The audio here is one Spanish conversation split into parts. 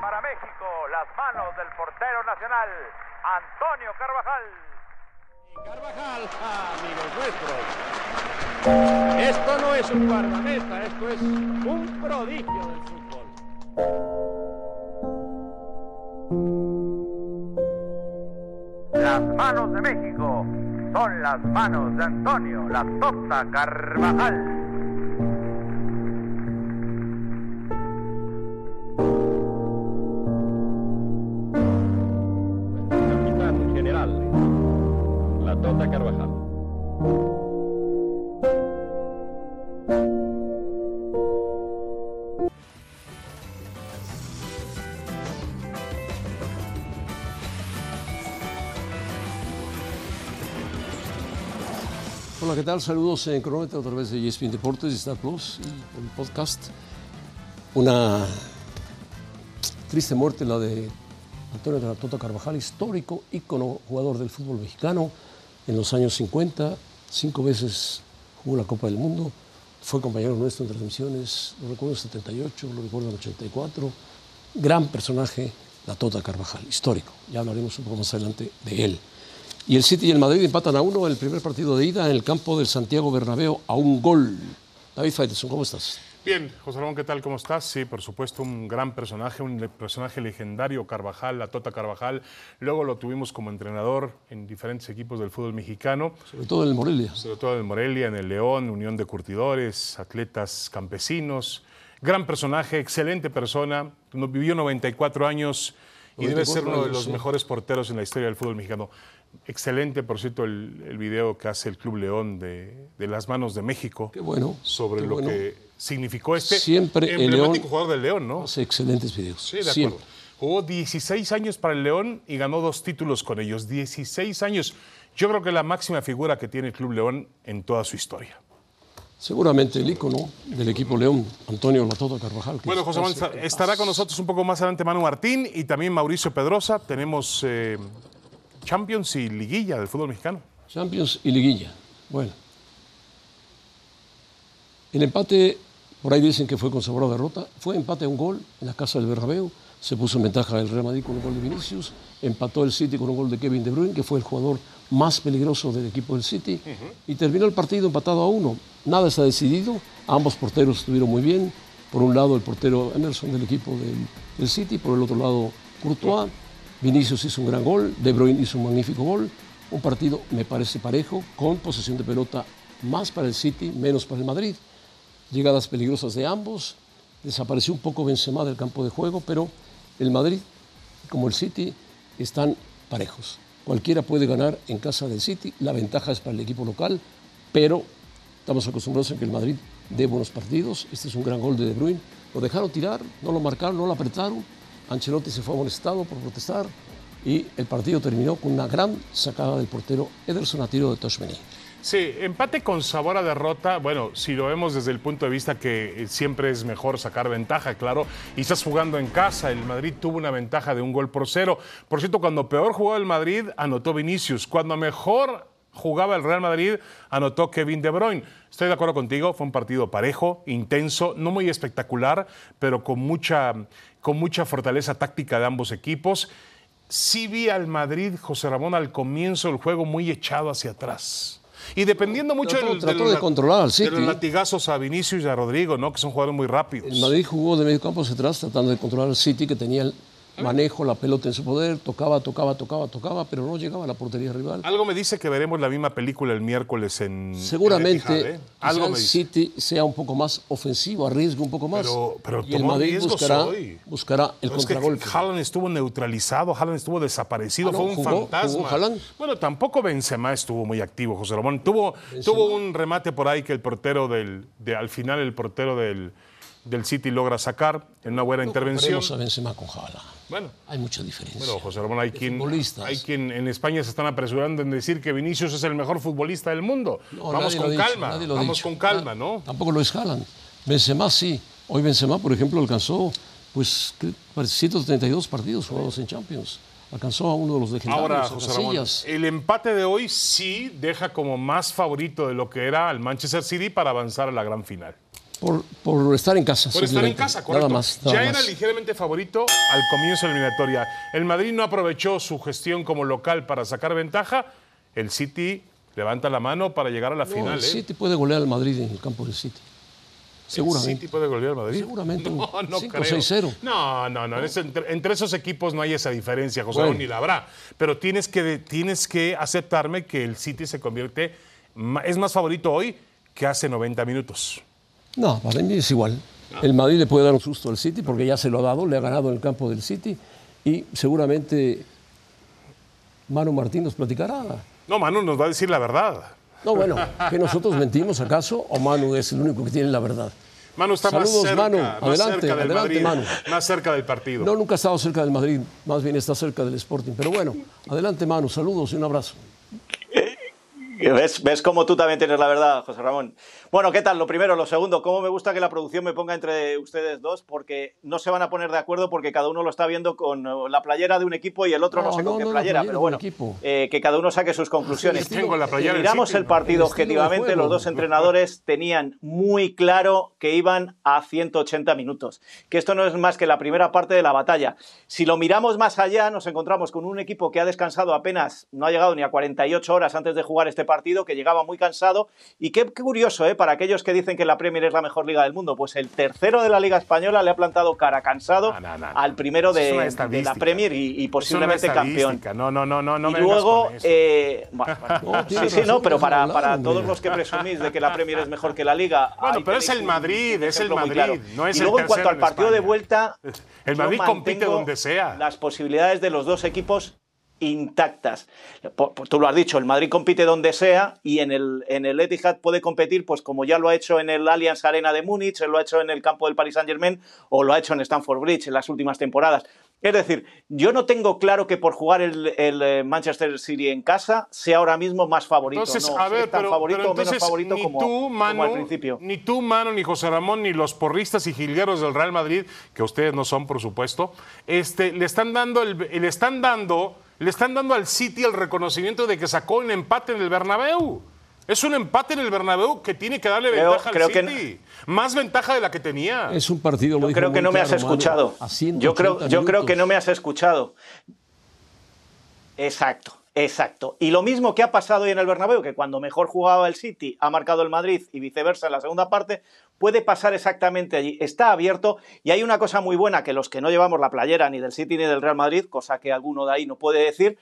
para México, las manos del portero nacional, Antonio Carvajal. Carvajal, amigos nuestros. Esto no es un guardameta, esto es un prodigio del fútbol. Las manos de México son las manos de Antonio, la Tota Carvajal. ¿Qué tal? Saludos en Cronómetro a través de ESPN Deportes Star Plus y el podcast. Una triste muerte la de Antonio de la Tota Carvajal, histórico, ícono, jugador del fútbol mexicano en los años 50, cinco veces jugó la Copa del Mundo, fue compañero nuestro en transmisiones, lo recuerdo en 78, lo recuerdo en 84, gran personaje, la Tota Carvajal, histórico, ya hablaremos un poco más adelante de él. Y el City y el Madrid empatan a uno en el primer partido de ida en el campo del Santiago Bernabéu a un gol. David Faitelson, ¿cómo estás? Bien, José Ramón, ¿qué tal? ¿Cómo estás? Sí, por supuesto, un gran personaje, un personaje legendario, Carvajal, la Tota Carvajal. Luego lo tuvimos como entrenador en diferentes equipos del fútbol mexicano, Sobre todo en el Morelia. sobre todo en Morelia, en el León, Unión de Curtidores, atletas campesinos. Gran personaje, excelente persona, vivió 94 años y debe 94 ser uno de los sí. mejores porteros en la historia del fútbol mexicano. Excelente, por cierto, el, el video que hace el Club León de, de las manos de México Qué bueno. sobre qué lo bueno. que significó este Siempre el emblemático León- jugador del León, ¿no? Hace excelentes videos. Sí, de Siempre. acuerdo. Jugó 16 años para el León y ganó dos títulos con ellos. 16 años. Yo creo que la máxima figura que tiene el Club León en toda su historia. Seguramente el ícono del equipo León, Antonio Latota Carvajal. Bueno, José Manuel, estará con nosotros un poco más adelante Manu Martín y también Mauricio Pedrosa. Tenemos eh, Champions y Liguilla del fútbol mexicano. Champions y Liguilla. Bueno. El empate, por ahí dicen que fue con sabor a derrota, fue empate a un gol en la casa del Bernabéu. Se puso en ventaja el Real Madrid con un gol de Vinicius. Empató el City con un gol de Kevin De Bruyne, que fue el jugador más peligroso del equipo del City. Y terminó el partido empatado a uno. Nada está decidido. Ambos porteros estuvieron muy bien. Por un lado, el portero Emerson del equipo del, del City. Por el otro lado, Courtois. Vinicius hizo un gran gol. De Bruyne hizo un magnífico gol. Un partido, me parece, parejo, con posesión de pelota más para el City, menos para el Madrid. Llegadas peligrosas de ambos. Desapareció un poco Benzema del campo de juego, pero el Madrid, como el City, están parejos. Cualquiera puede ganar en casa del City. La ventaja es para el equipo local, pero estamos acostumbrados a que el Madrid dé buenos partidos. Este es un gran gol de De Bruyne. Lo dejaron tirar, no lo marcaron, no lo apretaron. Ancelotti se fue amonestado por protestar y el partido terminó con una gran sacada del portero Ederson a tiro de Toshmeni. Sí, empate con sabor a derrota. Bueno, si lo vemos desde el punto de vista que eh, siempre es mejor sacar ventaja, claro, y estás jugando en casa. El Madrid tuvo una ventaja de un gol por cero. Por cierto, cuando peor jugaba el Madrid, anotó Vinicius. Cuando mejor jugaba el Real Madrid, anotó Kevin De Bruyne. Estoy de acuerdo contigo, fue un partido parejo, intenso, no muy espectacular, pero con mucha, con mucha fortaleza táctica de ambos equipos. Sí vi al Madrid, José Ramón, al comienzo del juego muy echado hacia atrás. Y dependiendo mucho Trató- del- trató de la- controlar al de City. los latigazos a Vinicius y a Rodrigo, ¿no? que son jugadores muy rápidos. El Madrid jugó de medio campo hacia atrás tratando de controlar al City que tenía el manejo, la pelota en su poder, tocaba, tocaba, tocaba, tocaba, pero no llegaba a la portería rival. Algo me dice que veremos la misma película el miércoles en. en Seguramente Etihad, ¿eh? quizá Algo el me dice. City sea un poco más ofensivo, arriesgue un poco más. Pero- pero y el Madrid buscará, buscará el Pero es que contragolpe. Haaland estuvo neutralizado, Haaland estuvo desaparecido, Ah, no, fue un jugó- fantasma. jugó. Bueno, tampoco Benzema estuvo muy activo, José Ramón. Tuvo, tuvo un remate por ahí que el portero del, de, al final el portero del, del City logra sacar en una buena intervención. Veremos a Benzema con Haaland. Bueno, Hay mucha diferencia. Bueno, José Ramón, hay quien, hay quien en España se están apresurando en decir que Vinicius es el mejor futbolista del mundo. No, vamos con dicho, calma, ha vamos dicho. con calma, ¿no? Tampoco lo es Haaland. Benzema sí. Hoy Benzema, por ejemplo, alcanzó pues ¿qué? 132 partidos jugados en Champions. Alcanzó a uno de los legendarios, Ahora, José Ramón, el empate de hoy sí deja como más favorito de lo que era el Manchester City para avanzar a la gran final. Por, por estar en casa. Por estar en casa, correcto. Nada más. nada ya más. era ligeramente favorito al comienzo de la eliminatoria. El Madrid no aprovechó su gestión como local para sacar ventaja. El City levanta la mano para llegar a la No, final. el ¿eh? City puede golear al Madrid en el campo del City. ¿El Seguramente. City puede golear al Madrid? Seguramente No, no 5 creo. 6-0. No, no, no. entre, entre esos equipos no hay esa diferencia, José Bueno. Ni la habrá. Pero tienes que, tienes que aceptarme que el City se convierte, es más favorito hoy que hace 90 minutos. No, para mí es igual. El Madrid le puede dar un susto al City porque ya se lo ha dado, le ha ganado en el campo del City y seguramente Manu Martín nos platicará. No, Manu nos va a decir la verdad. No, bueno, que nosotros mentimos acaso o Manu es el único que tiene la verdad. Manu está Saludos, más cerca, Manu. más Adelante, cerca del adelante, Madrid, Manu. más cerca del partido. No, nunca ha estado cerca del Madrid, más bien está cerca del Sporting. Pero bueno, adelante Manu, saludos y un abrazo. ¿Ves, ¿Ves cómo tú también tienes la verdad, José Ramón? Bueno, ¿qué tal? Lo primero, lo segundo, ¿cómo me gusta que la producción me ponga entre ustedes dos? Porque no se van a poner de acuerdo porque cada uno lo está viendo con eh, la playera de un equipo y el otro no, No, sé con qué no, playera, playera pero bueno, eh, que cada uno saque sus conclusiones. Sí, la Si miramos el partido el objetivamente, juego. los dos entrenadores tenían muy claro que iban a 180 minutos, que esto no es más que la primera parte de la batalla. Si lo miramos más allá, nos encontramos con un equipo que ha descansado apenas, no ha llegado ni a 48 horas antes de jugar este partido, que llegaba muy cansado. Y qué, qué curioso, ¿eh? para aquellos que dicen que la Premier es la mejor liga del mundo, pues el tercero de la Liga Española le ha plantado cara cansado No, no, no, al primero Eso es de, de la Premier y, y posiblemente campeón. No, no, no, no, no y luego, eh, bueno, bueno, No, sí, sí, no, pero para, para todos los que presumís de que la Premier es mejor que la Liga. Bueno, pero es el Madrid, es el Madrid, claro. no es y el luego en cuanto al en partido de vuelta, El Madrid compite donde sea. Las posibilidades de los dos equipos intactas. Tú lo has dicho, el Madrid compite donde sea y en el, en el Etihad puede competir, pues como ya lo ha hecho en el Allianz Arena de Múnich, lo ha hecho en el campo del Paris Saint Germain o lo ha hecho en Stamford Bridge en las últimas temporadas. Es decir, yo no tengo claro que por jugar el, el, eh, Manchester City en casa sea ahora mismo más favorito. Entonces, no, a ver, tan pero, favorito pero o menos entonces favorito ni como, tú, como Manu, al principio. ni tú, Manu, ni José Ramón, ni los porristas y jilgueros del Real Madrid, que ustedes no son, por supuesto, este, le están dando, el, le están dando, le están dando al City el reconocimiento de que sacó un empate en el Bernabéu. Es un empate en el Bernabéu que tiene que darle Creo- ventaja creo al que City. Más ventaja de la que tenía. Es un partido, lo Yo creo que muy no me has escuchado. Yo creo, 180 yo creo que no me has escuchado. Exacto, exacto. Y lo mismo que ha pasado hoy en el Bernabéu, que cuando mejor jugaba el City ha marcado el Madrid y viceversa en la segunda parte, puede pasar exactamente allí. Está abierto y hay una cosa muy buena que los que no llevamos la playera ni del City ni del Real Madrid, cosa que alguno de ahí no puede decir,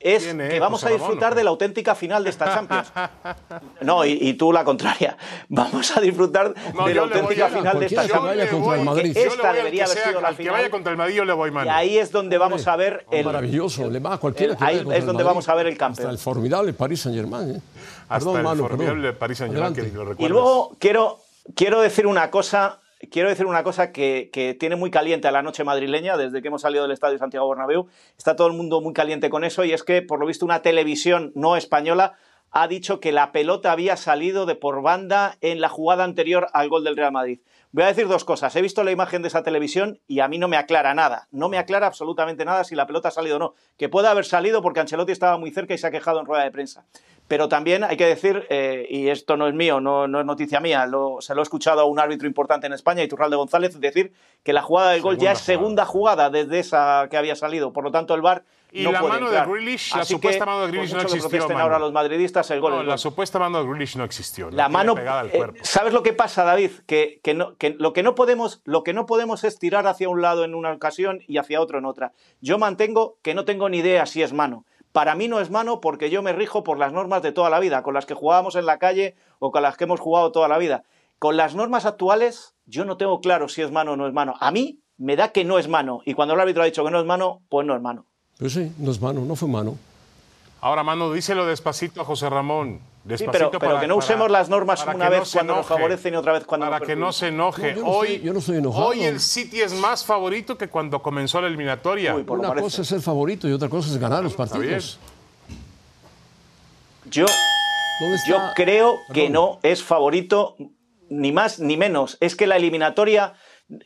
es ¿Quién es, que vamos a disfrutar o qué? de la auténtica final de esta Champions. No, y, y tú la contraria. Vamos a disfrutar No, de la auténtica final de esta que Champions. Que esta debería que haber sido la al que final. vaya contra el Madrid yo le voy, Manu. Y ahí es donde vamos a ver el. Maravilloso, le va a cualquiera que ahí es donde Madrid. vamos a ver el campeón. Hasta el formidable Paris Saint-Germain. ¿eh? Hasta Perdón, el Manu, formidable. Paris Saint-Germain, que Adelante. lo Y luego quiero, quiero decir una cosa. Quiero decir una cosa que, que tiene muy caliente a la noche madrileña, desde que hemos salido del Estadio Santiago Bernabéu. Está todo el mundo muy caliente con eso, y es que, por lo visto, una televisión no española ha dicho que la pelota había salido de por banda en la jugada anterior al gol del Real Madrid. Voy a decir dos cosas. He visto la imagen de esa televisión y a mí no me aclara nada. No me aclara absolutamente nada si la pelota ha salido o no. Que puede haber salido porque Ancelotti estaba muy cerca y se ha quejado en rueda de prensa. Pero también hay que decir, eh, y esto no es mío, no, no es noticia mía, lo- se lo he escuchado a un árbitro importante en España, Iturralde González, decir que la jugada del gol ya es Segunda segunda jugada desde esa que había salido. Por lo tanto, el VAR Y no la mano de. Grealish, la supuesta mano de Grealish no existió, ahora los madridistas, el gol No, la supuesta mano de Grealish no existió. La mano, pegada al eh, cuerpo. ¿sabes lo que pasa, David? Que, que no- que lo, que no podemos, lo que no podemos es tirar hacia un lado en una ocasión y hacia otro en otra. Yo mantengo que no tengo ni idea si es mano. Para mí no es mano porque yo me rijo por las normas de toda la vida, con las que jugábamos en la calle o con las que hemos jugado toda la vida. Con las normas actuales, yo no tengo claro si es mano o no es mano. A mí me da que no es mano. Y cuando el árbitro ha dicho que no es mano, pues no es mano. Pues sí, no es mano, no fue mano. Ahora, Manu, díselo despacito a José Ramón. Sí, Despacito pero, pero para- que no para- usemos las normas una no vez cuando nos favorecen y otra vez cuando Para nos que no se enoje. No, yo no hoy, yo no estoy enojado. Hoy el City es más favorito que cuando comenzó la eliminatoria. Uy, por lo Una parece. cosa es ser favorito y otra cosa es ganar los partidos. Yo. Yo creo que no es favorito ni más ni menos. Es que la eliminatoria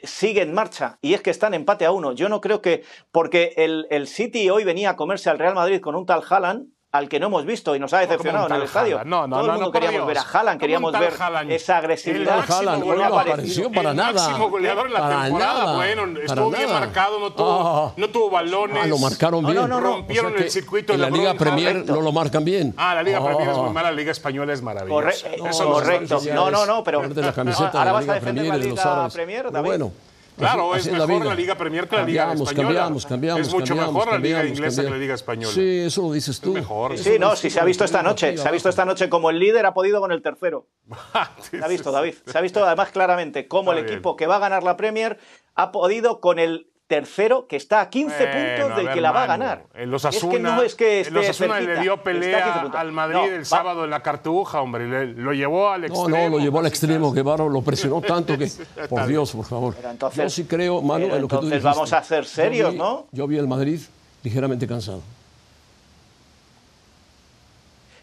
sigue en marcha y es que están empate a uno. Yo no creo que. Porque el, el City hoy venía a comerse al Real Madrid con un tal Haaland. Al que no hemos visto y nos ha decepcionado en el estadio. No, no, Todo no, el mundo queríamos Dios. ver a Haaland, queríamos ¿Cómo un ver Haaland? esa agresividad. El Haaland, no apareció para el nada. máximo goleador en la Para temporada. nada, bueno, para estuvo bien nada. marcado, no tuvo, Ah. no tuvo balones. Ah, lo marcaron bien. no, no, no. Rompieron O sea el circuito en la LeBron, Liga Premier correcto. no lo marcan bien. Ah, la Liga Premier es Ah. muy mala, la Liga Española es maravillosa. Corre- Eso correcto. No, no, no, pero la ahora la vas a Liga defender Premier la Liga. Premier, David. bueno. Claro, es la mejor vida. la Liga Premier que la Liga Cambiamos, Española. Cambiamos, cambiamos, Es mucho cambiamos, mejor la Liga cambiamos, Inglesa que la. Liga Española. Sí, eso lo dices tú. mejor. Eso Sí, no, tú, se ha visto esta noche, se ha visto esta noche como el líder ha podido con el tercero. Se ha visto, David. Se ha visto además claramente cómo el bien. equipo que va a ganar la Premier ha podido con el tercero que está a 15 Bueno, puntos del ver, que la va a Manu, ganar. El es que Osasuna, no es que el esté Osasuna le cerquita, dio está a 15 pelea al Madrid No, el va- sábado en la Cartuja, hombre. le- lo llevó al No, extremo. no, lo llevó al extremo. Guevara lo presionó tanto que, por. Dios, por favor. Entonces- yo sí creo, Manu, en lo que tú entonces dijiste. vamos a ser Yo serios, vi- ¿no? Yo vi al Madrid ligeramente cansado.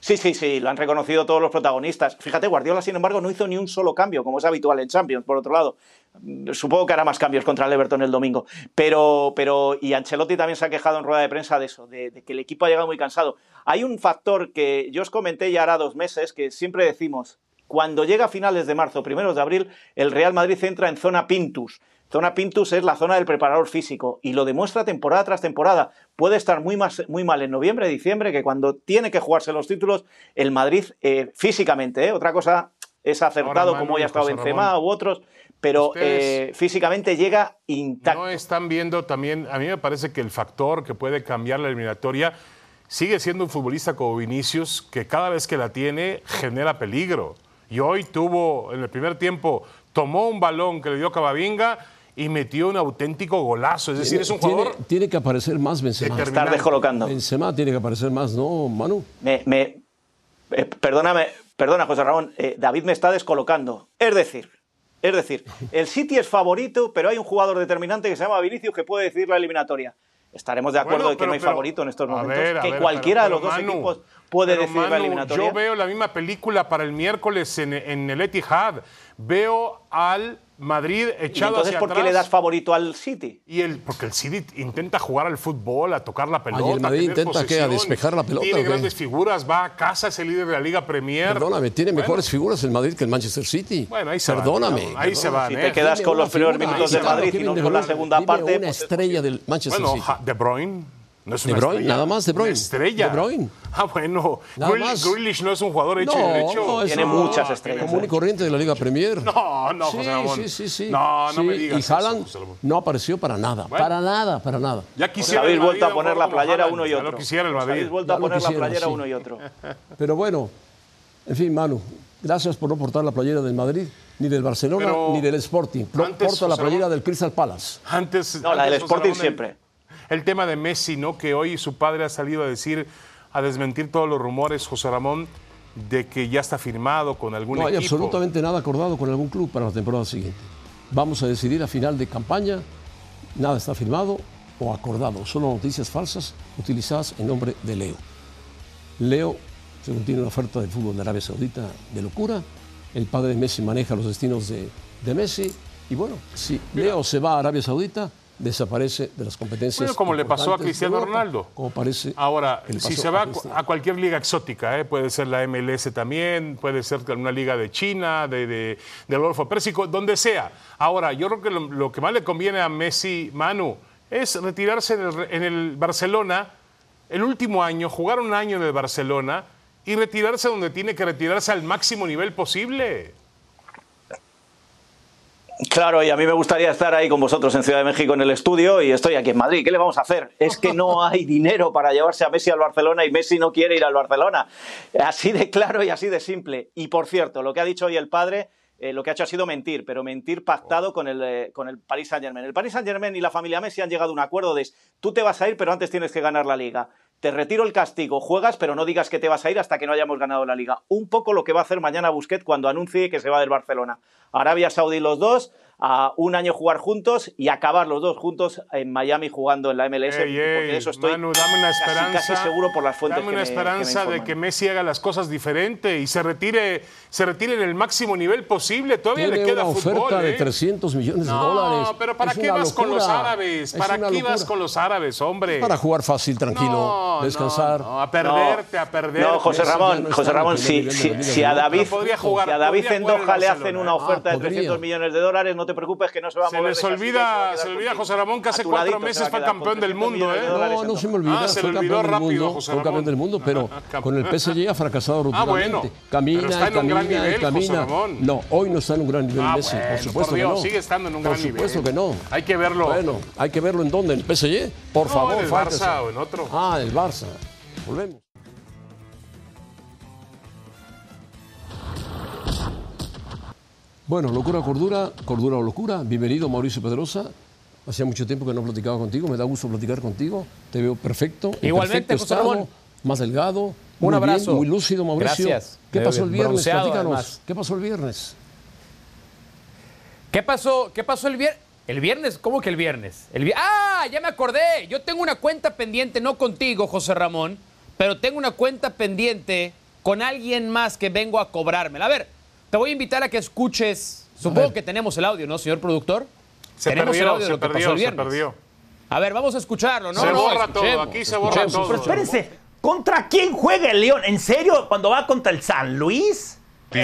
Sí, sí, sí, lo han reconocido todos los protagonistas. Fíjate, Guardiola, sin embargo, no hizo ni un solo cambio, como es habitual en Champions, por otro lado. Mm, Supongo que hará más cambios contra el Everton el domingo. Pero, pero, y Ancelotti también se ha quejado en rueda de prensa de eso, de, que el equipo ha llegado muy cansado. Hay un factor que yo os comenté ya hará dos meses, que siempre decimos, cuando llega a finales de marzo, primeros de abril, el Real Madrid entra en zona Pintus. Zona Pintus es la zona del preparador físico y lo demuestra temporada tras temporada. Puede estar muy, más, muy mal en noviembre, diciembre, que cuando tiene que jugarse los títulos, el Madrid eh, físicamente, ¿eh? otra cosa es acertado Ahora, como y ya ha estado José Benzema Ramón, u otros, pero eh, físicamente llega intacto. No están viendo también, a mí me parece que el factor que puede cambiar la eliminatoria sigue siendo un futbolista como Vinicius, que cada vez que la tiene genera peligro. Y hoy tuvo, en el primer tiempo, tomó un balón que le dio Cavavinga y metió un auténtico golazo. Es decir, es un jugador Tiene, que aparecer más Benzema. Estar descolocando. Benzema tiene que aparecer más, ¿no, Manu? Me, me- eh, perdóname, perdona, José Ramón, eh, David me está descolocando. Es decir, es decir, el City es favorito, pero hay un jugador determinante que se llama Vinicius que puede decidir la eliminatoria. Estaremos de acuerdo Bueno, de que pero- no hay pero- favorito en estos a momentos, ver, a que ver, cualquiera pero- de los dos Manu, equipos puede pero, decidir la Manu, eliminatoria. Yo veo la misma película para el miércoles en, en el Etihad. Veo al Madrid ¿Y echado entonces hacia por qué atrás. le das favorito al City? Y el, porque el City intenta jugar al fútbol, a tocar la pelota. Ay, el Madrid tener intenta, ¿qué? ¿A despejar la pelota Tiene grandes figuras, va a casa, es el líder de la Liga Premier. Perdóname, tiene Bueno, mejores figuras el Madrid que el Manchester City. Bueno, ahí se van, Perdóname. digamos, ahí se van, Si ¿eh? te quedas con los primeros minutos del Madrid y no con la segunda Dime parte, una pues es estrella del Manchester Bueno, City. ja- De Bruyne. No es De una Bruyne, estrella. nada más De Bruyne. Una estrella. De Bruyne. Ah, bueno. Grealish- no es un jugador hecho y derecho. es Tiene un- muchas estrellas, Común y corriente de la Liga Premier. No, no, sí, José Ramón. Sí, sí, sí. No, no Sí, me digas Y Haaland no apareció para nada. Bueno. Para nada, para nada. Ya quisiera habéis vuelto a poner la playera uno y ya otro. lo quisiera el Madrid. habéis vuelto a Ya poner la playera sí. uno y otro. Pero bueno, en fin, Manu, gracias por no portar la playera del Madrid, ni del Barcelona, Pero ni del Sporting. No antes, porta la playera Ramón- del Crystal Palace. Antes, No, la antes, del José Sporting Ramón, el- siempre. El, tema de Messi, ¿no? Que hoy su padre ha salido a decir, a desmentir todos los rumores, José Ramón, de que ya está firmado con algún No hay equipo. absolutamente nada acordado con algún club para la temporada siguiente. Vamos a decidir a final de campaña, nada está firmado o acordado, solo noticias falsas utilizadas en nombre de Leo. Leo, según tiene una oferta del fútbol de Arabia Saudita de locura, el padre de Messi maneja los destinos de, de Messi y bueno, si Leo se va a Arabia Saudita, desaparece de las competencias. Bueno, como le pasó a Cristiano Ronaldo. Como parece Ahora, si se va a, cualquier liga exótica, ¿eh? puede ser la MLS también, puede ser una liga de China, de, de- del Golfo Pérsico, donde sea. Ahora, yo creo que lo, lo que más le conviene a Messi, Manu, es retirarse en el, en el Barcelona el último año, jugar un año en el Barcelona y retirarse donde tiene que retirarse al máximo nivel posible. Claro, y a mí me gustaría estar ahí con vosotros en Ciudad de México en el estudio y estoy aquí en Madrid. ¿Qué le vamos a hacer? Es que no hay dinero para llevarse a Messi al Barcelona y Messi no quiere ir al Barcelona. Así de claro y así de simple. Y por cierto, lo que ha dicho hoy el padre, eh, lo que ha hecho ha sido mentir, pero mentir pactado con el, eh, con el Paris Saint Germain. El Paris Saint Germain y la familia Messi han llegado a un acuerdo de tú te vas a ir, pero antes tienes que ganar la liga. Te retiro el castigo, juegas, pero no digas que te vas a ir hasta que no hayamos ganado la liga. Un poco lo que va a hacer mañana Busquets cuando anuncie que se va del Barcelona. Arabia Saudí los dos, a un año jugar juntos y acabar los dos juntos en Miami jugando en la MLS. Ey, ey, porque de eso estoy Manu, dame una casi- esperanza. casi, seguro por las fuentes Dame que una me- que me esperanza de que Messi haga las cosas diferente y se retire, se retire en el máximo nivel posible. Todavía Tiene le queda una fútbol. oferta de ¿eh? 300 millones de no, dólares. pero ¿para Es qué una vas con los locura. árabes? Es ¿Para una qué vas locura. con los árabes, hombre? Para jugar fácil, tranquilo, No, descansar. no, no, a perderte, a perderte. No, José Ramón, no José Ramón, si, de si, si a. David, jugar- si a David podría jugar en Zendoja le hacen una ¿eh? oferta Ah, de podría. 300 millones de dólares, no te preocupes que no se va a Se mover. les olvida, a quedar se olvida. José Ramón, que hace cuatro ladito se meses fue campeón del 300 mundo, ¿eh? No, no se me olvida, Ah, se fue le olvidó campeón del rápido, mundo, José fue campeón del mundo, pero con el PSG ha fracasado Ah, rotundamente. bueno, camina, pero está en y un gran camina, y nivel, José camina. Ramón. No, hoy no está en un gran nivel Ah, Messi, bueno, por supuesto por Dios, que no. sigue estando en un por gran nivel. supuesto que no. Hay que verlo. Bueno, hay que verlo en dónde, en el PSG, por No, favor. en el. Barça o en otro. Ah, el Barça. Volvemos. Bueno, locura, cordura, cordura o locura. Bienvenido, Mauricio Pedrosa. Hacía mucho tiempo que no platicaba contigo, me da gusto platicar contigo. Te veo perfecto. en Igualmente, perfecto José estado, Ramón. Más delgado. Un muy bien, abrazo. muy lúcido, Mauricio. Gracias. ¿Qué pasó el viernes? bronceado, Platícanos. además. ¿Qué pasó el viernes? ¿Qué pasó? ¿Qué pasó el viernes? ¿El viernes? ¿Cómo que el viernes? El vi- ¡Ah! Ya me acordé. Yo tengo una cuenta pendiente, no contigo, José Ramón, pero tengo una cuenta pendiente con alguien más que vengo a cobrármela. A ver, te voy a invitar a que escuches. Supongo que tenemos el audio, ¿no, señor productor? Se tenemos el perdió, audio de se lo que pasó perdió, el se viernes. perdió. A ver, vamos a escucharlo, ¿no? se no, borra todo, aquí se borra todo. Pero espérese, ¿contra quién juega el León? ¿En serio? ¿Cuando va contra el San Luis?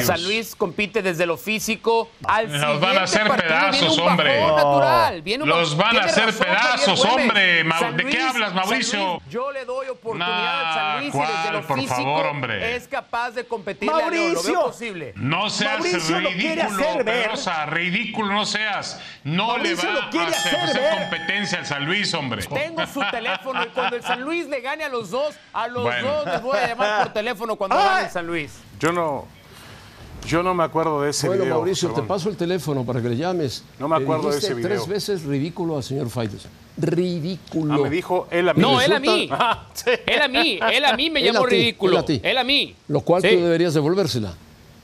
San Luis compite desde lo físico al Nos van a hacer pedazos, hombre. natural, viene un Los van a hacer razón, pedazos, hombre. ¿de qué hablas, Mauricio? Luis, yo le doy oportunidad Nah, al San Luis y desde lo Por físico favor, hombre. es capaz de competir a. Lo Mauricio. veo posible. No seas Mauricio lo ridículo. Pedrosa, ridículo no seas. No le va lo a hacer, hacer hacer ver. competencia al San Luis, hombre. Tengo su teléfono y cuando el San Luis le gane a los dos, a los Bueno. dos les voy a llamar por teléfono cuando gane el San Luis. Yo no, yo no me acuerdo de ese Bueno, video. Mauricio, te paso el teléfono para que le llames. No me Le acuerdo de ese video. tres veces ridículo al señor Faites. Ridículo. Ah, me dijo él a mí. No, él a mí. Ah, sí. Él a mí, él a mí me Él llamó a ti, ridículo. él a ti. Él a mí. Lo cual Sí. tú deberías devolvérsela.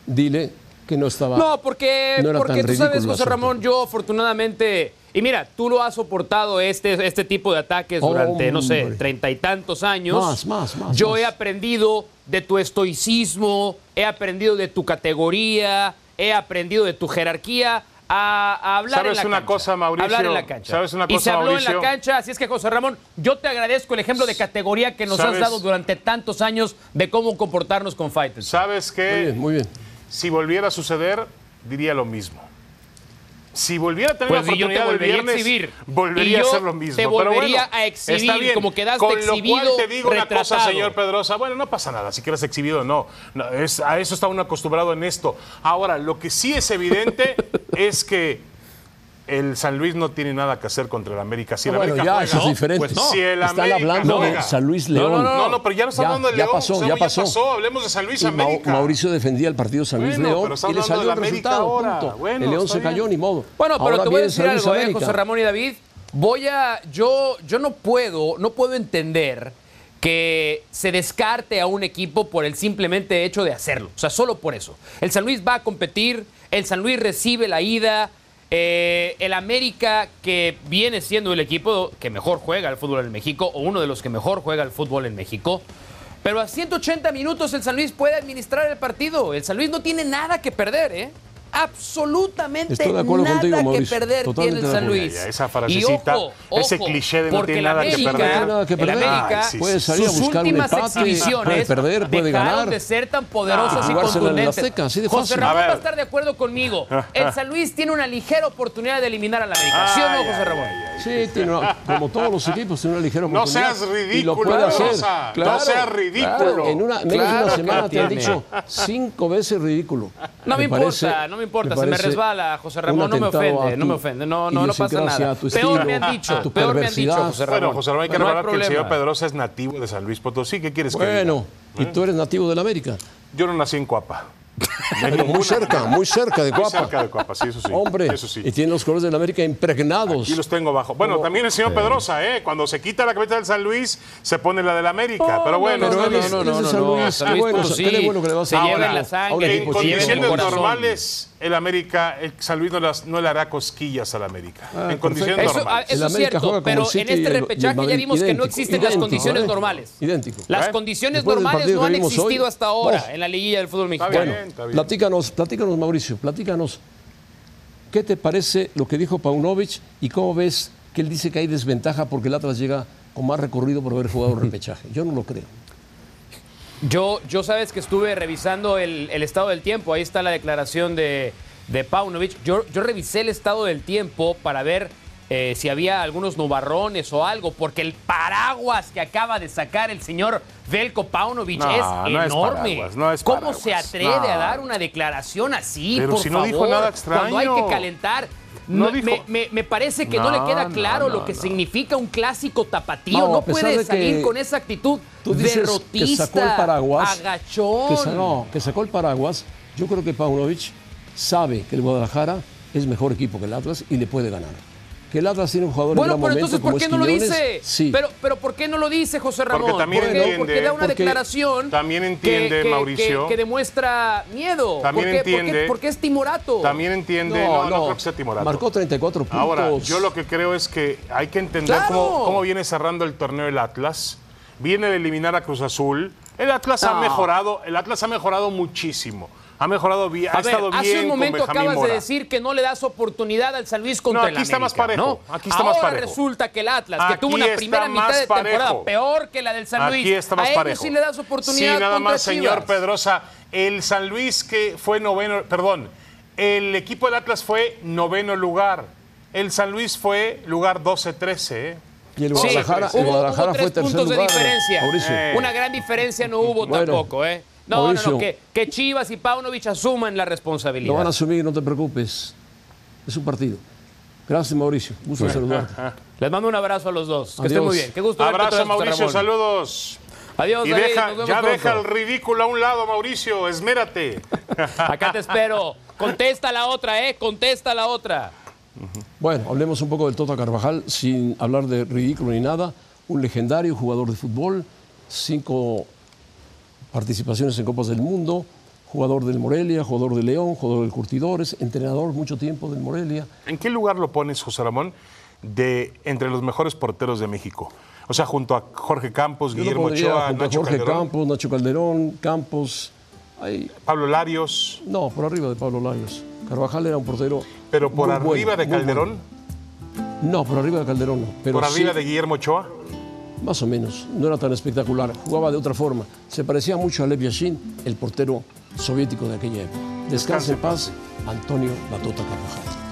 Dile que no estaba. No, porque, No era porque tú sabes, José. Ramón, yo afortunadamente. Y mira, tú lo has soportado este, este tipo de ataques durante, no sé, treinta y tantos años. Más, más, más, Yo más. he aprendido de tu estoicismo, he aprendido de tu categoría, he aprendido de tu jerarquía. A, a hablar ¿Sabes en la una cancha. cosa, Mauricio? Hablar en la cancha. ¿Sabes una y se cosa, habló en la cancha, así es que José Ramón, yo te agradezco el ejemplo de categoría que nos has dado durante tantos años de cómo comportarnos con fighters. ¿Sabes qué? Muy bien, muy bien. Si volviera a suceder, diría lo mismo. Si volviera a tener Pues la y yo te oportunidad volvería a viernes, exhibir. volvería Y a hacer lo mismo. te Pero volvería bueno, a exhibir, está bien. como quedaste Con lo cual te digo una cosa, señor Pedrosa. Bueno, no pasa nada, si quieres exhibido no. No, es, a eso está uno acostumbrado en esto. Ahora, lo que sí es evidente es que el San Luis no tiene nada que hacer contra el América. Si el Ah, bueno, América ya, juega, eso es ¿no? diferente. Pues si el Están América hablando juega. de San Luis León. No, no, No, no, pero ya no está Ya, hablando de ya León. pasó, o sea, ya pasó. Hablemos de San Luis Y América. Mauricio defendía el partido San Luis Bueno, León pero está y le salió el América resultado. ahora. punto. Bueno, el León se cayó, bien. ni modo. Bueno, pero Ahora te voy a decir San Luis algo, eh, América. José Ramón y David. Voy a. Yo, yo no puedo, no puedo entender que se descarte a un equipo por el simplemente hecho de hacerlo. O sea, solo por eso. El San Luis va a competir, el San Luis recibe la ida. Eh, el América, que viene siendo el equipo que mejor juega al fútbol en México, o uno de los que mejor juega al fútbol en México. Pero a 180 minutos el San Luis puede administrar el partido. El San Luis no tiene nada que perder, ¿eh? Absolutamente nada contigo, que perder Totalmente tiene el San. Luis. Esa frasecita, y ojo, ese cliché de no tiene nada que perder. No nada que el perder. América, sí, Puede salir a sus buscar un últimas empate, exhibiciones puede perder, puede dejaron ganar. de ser tan poderosas Ah, y contundentes. Azteca, así de José. Ramón A va a estar de acuerdo conmigo. El San Luis tiene una ligera oportunidad de eliminar al América. ¿Sí o no, José ay, Ramón? Sí, tiene una- como todos los equipos, tiene una ligera No oportunidad. seas Y lo ridículo, puede hacer. Rosa. No Claro, seas ridículo. claro. En una, menos de Claro una que semana la te han dicho cinco veces ridículo. No me, importa, parece- no me importa, se me resbala, José Ramón, no me ofende, no me ofende, no, no, no pasa nada. Peor me han dicho, peor me han dicho. José Ramón. Bueno, José Ramón, hay que No hay recordar que el señor. Pedrosa es nativo de San Luis Potosí. ¿Qué quieres que diga? Bueno, y tú eres nativo del América. Yo no nací en Coapa. Pero muy cerca, muy cerca de Muy Cuapa. cerca de Cuapa, sí, eso sí. Hombre, Eso sí. y tiene los colores de la América impregnados. Y los tengo abajo. Bueno, Como- también el señor Pedrosa, ¿eh? Cuando se quita la camiseta del San Luis, se pone la del América. pero bueno, pero está es- él es de San Luis. San Qué bueno, bueno que le va a se en la sangre, condiciones normales, el América, el San Luis no, las- no le hará cosquillas al América. Ah, en condiciones Eso, ah, normales. Eso es América cierto, pero en este el- repechaje ya vimos que no idéntico, existen las condiciones ¿eh? normales. Idéntico. Las ¿Eh? condiciones Después del normales no han hoy, existido hasta ahora oh. en la liguilla del fútbol Está mexicano. bien, está bien. Platícanos, platícanos, Mauricio, platícanos. ¿Qué te parece lo que dijo Paunovic y cómo ves que él dice que hay desventaja porque el Atlas llega con más recorrido por haber jugado repechaje? Yo no lo creo. Yo, yo sabes que estuve revisando el, el estado del tiempo. Ahí está la declaración de, de Paunovic. Yo, yo revisé el estado del tiempo para ver eh, si había algunos nubarrones o algo, porque el paraguas que acaba de sacar el señor Velko Paunovic No, es no es enorme. paraguas, no es ¿Cómo paraguas. se atreve No. a dar una declaración así? Pero por si no dijo nada extraño. Cuando hay que calentar. No me, me- me parece que no, No, le queda claro no, lo que no. significa un clásico tapatío. No, puede de salir con esa actitud Tú dices derrotista, que sacó el paraguas. agachón. Que, sa- no, que sacó el paraguas. Yo creo que Paunovic sabe que el Guadalajara es mejor equipo que el Atlas y le puede ganar. Que el Atlas tiene un jugador Bueno, en pero gran entonces, ¿por qué no lo dice? Sí. Pero, pero ¿por qué no lo dice José Ramón? Porque también entiende- Porque da una porque declaración. también que- entiende, que, Mauricio. Que, que demuestra miedo. También ¿Por qué, por qué- entiende- por qué es timorato? También entiende, no, no, creo que sea timorato. Marcó 34 puntos. Ahora, yo lo que creo es que hay que entender ¡Claro! cómo, cómo viene cerrando el torneo el Atlas. Viene de eliminar a Cruz Azul. El Atlas ha No. mejorado, el Atlas ha mejorado muchísimo. Ha mejorado bien, ha A ver, estado hace bien un momento con acabas Mora. de decir que no le das oportunidad al San Luis contra No, el aquí está más América, parejo, ¿no? aquí está más Ahora parejo. resulta que el Atlas, que Aquí tuvo una primera mitad más de temporada parejo. peor que la del San Luis, Aquí está más a ellos parejo. sí le das oportunidad Sí, nada más, señor Chivas. Pedrosa. El San Luis que fue noveno, perdón, el equipo del Atlas fue noveno lugar. El San Luis fue lugar 12-13. ¿eh? Y el Sí, Guadalajara, hubo, el Guadalajara hubo tres fue tercer puntos de lugar. diferencia. Mauricio. Eh. Una gran diferencia no hubo Bueno, tampoco, ¿eh? No, Mauricio. no, no, que, que Chivas y Paunovic asuman la responsabilidad. Lo van a asumir, no te preocupes. Es un partido. Gracias, Mauricio. Gusto en saludarte. Les mando un abrazo a los dos. Que estén muy bien. Qué gusto Abrazo, Mauricio, Ramón. saludos. Adiós, Y David, deja, nos vemos ya pronto. deja el ridículo a un lado, Mauricio, esmérate. Acá te espero. Contesta la otra, ¿eh? Contesta la otra. Bueno, hablemos un poco del Tota Carvajal, sin hablar de ridículo ni nada. Un legendario jugador de fútbol, cinco participaciones en Copas del Mundo, jugador del Morelia, jugador de León, jugador del Curtidores, entrenador mucho tiempo del Morelia. ¿En qué lugar lo pones, José Ramón, de entre los mejores porteros de México? O sea, junto a Jorge Campos, Yo Guillermo Ochoa, junto a Nacho Jorge Calderón, Campos, Nacho Calderón, Campos. Pablo Larios, no, por arriba de Pablo Larios. Carvajal era un portero. pero por muy arriba bueno, de Calderón, bueno. No, por arriba de Calderón no. Pero por arriba sí- de Guillermo Ochoa. Más o menos, no era tan espectacular, jugaba de otra forma. Se parecía mucho a Lev Yashin, el portero soviético de aquella época. Descanse en paz, Antonio Batota Carvajal.